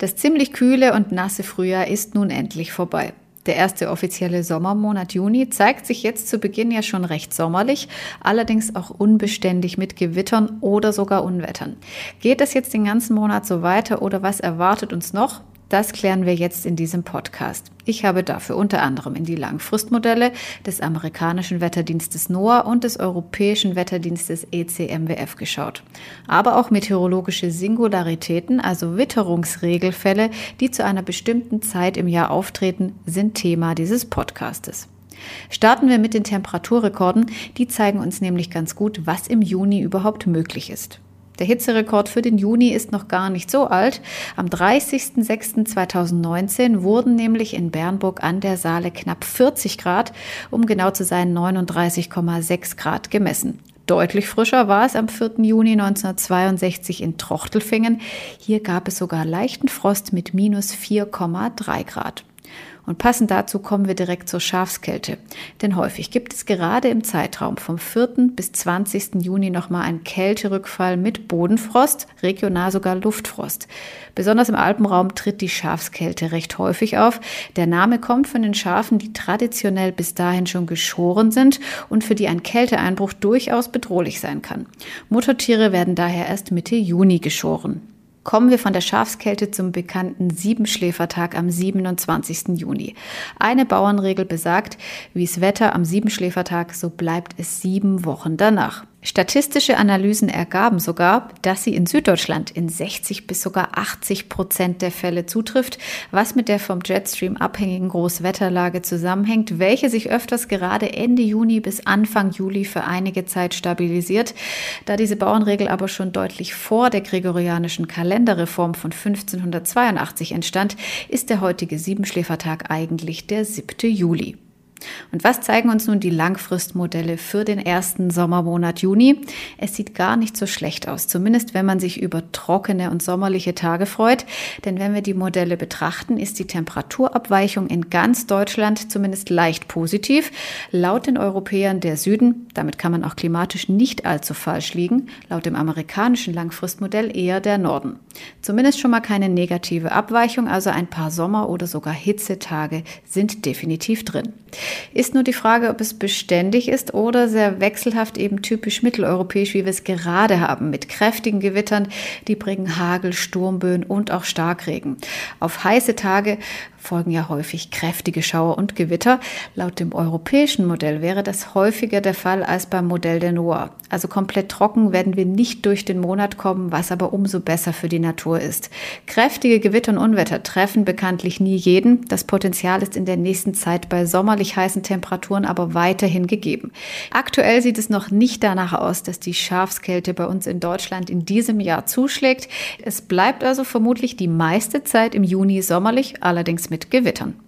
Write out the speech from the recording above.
Das ziemlich kühle und nasse Frühjahr ist nun endlich vorbei. Der erste offizielle Sommermonat Juni zeigt sich jetzt zu Beginn ja schon recht sommerlich, allerdings auch unbeständig mit Gewittern oder sogar Unwettern. Geht es jetzt den ganzen Monat so weiter oder was erwartet uns noch? Das klären wir jetzt in diesem Podcast. Ich habe dafür unter anderem in die Langfristmodelle des amerikanischen Wetterdienstes NOAA und des europäischen Wetterdienstes ECMWF geschaut. Aber auch meteorologische Singularitäten, also Witterungsregelfälle, die zu einer bestimmten Zeit im Jahr auftreten, sind Thema dieses Podcastes. Starten wir mit den Temperaturrekorden. Die zeigen uns nämlich ganz gut, was im Juni überhaupt möglich ist. Der Hitzerekord für den Juni ist noch gar nicht so alt. Am 30.06.2019 wurden nämlich in Bernburg an der Saale knapp 40 Grad, um genau zu sein 39,6 Grad gemessen. Deutlich frischer war es am 4. Juni 1962 in Trochtelfingen. Hier gab es sogar leichten Frost mit minus 4,3 Grad. Und passend dazu kommen wir direkt zur Schafskälte. Denn häufig gibt es gerade im Zeitraum vom 4. bis 20. Juni nochmal einen Kälterückfall mit Bodenfrost, regional sogar Luftfrost. Besonders im Alpenraum tritt die Schafskälte recht häufig auf. Der Name kommt von den Schafen, die traditionell bis dahin schon geschoren sind und für die ein Kälteeinbruch durchaus bedrohlich sein kann. Muttertiere werden daher erst Mitte Juni geschoren kommen wir von der Schafskälte zum bekannten Siebenschläfertag am 27. Juni. Eine Bauernregel besagt, wie es Wetter am Siebenschläfertag, so bleibt es sieben Wochen danach. Statistische Analysen ergaben sogar, dass sie in Süddeutschland in 60 bis sogar 80 Prozent der Fälle zutrifft, was mit der vom Jetstream abhängigen Großwetterlage zusammenhängt, welche sich öfters gerade Ende Juni bis Anfang Juli für einige Zeit stabilisiert. Da diese Bauernregel aber schon deutlich vor der gregorianischen Kalenderreform von 1582 entstand, ist der heutige Siebenschläfertag eigentlich der 7. Juli. Und was zeigen uns nun die Langfristmodelle für den ersten Sommermonat Juni? Es sieht gar nicht so schlecht aus, zumindest wenn man sich über trockene und sommerliche Tage freut. Denn wenn wir die Modelle betrachten, ist die Temperaturabweichung in ganz Deutschland zumindest leicht positiv. Laut den Europäern der Süden, damit kann man auch klimatisch nicht allzu falsch liegen, laut dem amerikanischen Langfristmodell eher der Norden. Zumindest schon mal keine negative Abweichung, also ein paar Sommer- oder sogar Hitzetage sind definitiv drin. Ist nur die Frage, ob es beständig ist oder sehr wechselhaft eben typisch mitteleuropäisch, wie wir es gerade haben, mit kräftigen Gewittern, die bringen Hagel, Sturmböen und auch Starkregen. Auf heiße Tage folgen ja häufig kräftige Schauer und Gewitter. Laut dem europäischen Modell wäre das häufiger der Fall als beim Modell der NOAA. Also komplett trocken werden wir nicht durch den Monat kommen, was aber umso besser für die Natur ist. Kräftige Gewitter und Unwetter treffen bekanntlich nie jeden. Das Potenzial ist in der nächsten Zeit bei sommerlich heißen Temperaturen aber weiterhin gegeben. Aktuell sieht es noch nicht danach aus, dass die Schafskälte bei uns in Deutschland in diesem Jahr zuschlägt. Es bleibt also vermutlich die meiste Zeit im Juni sommerlich, allerdings mit Gewittern.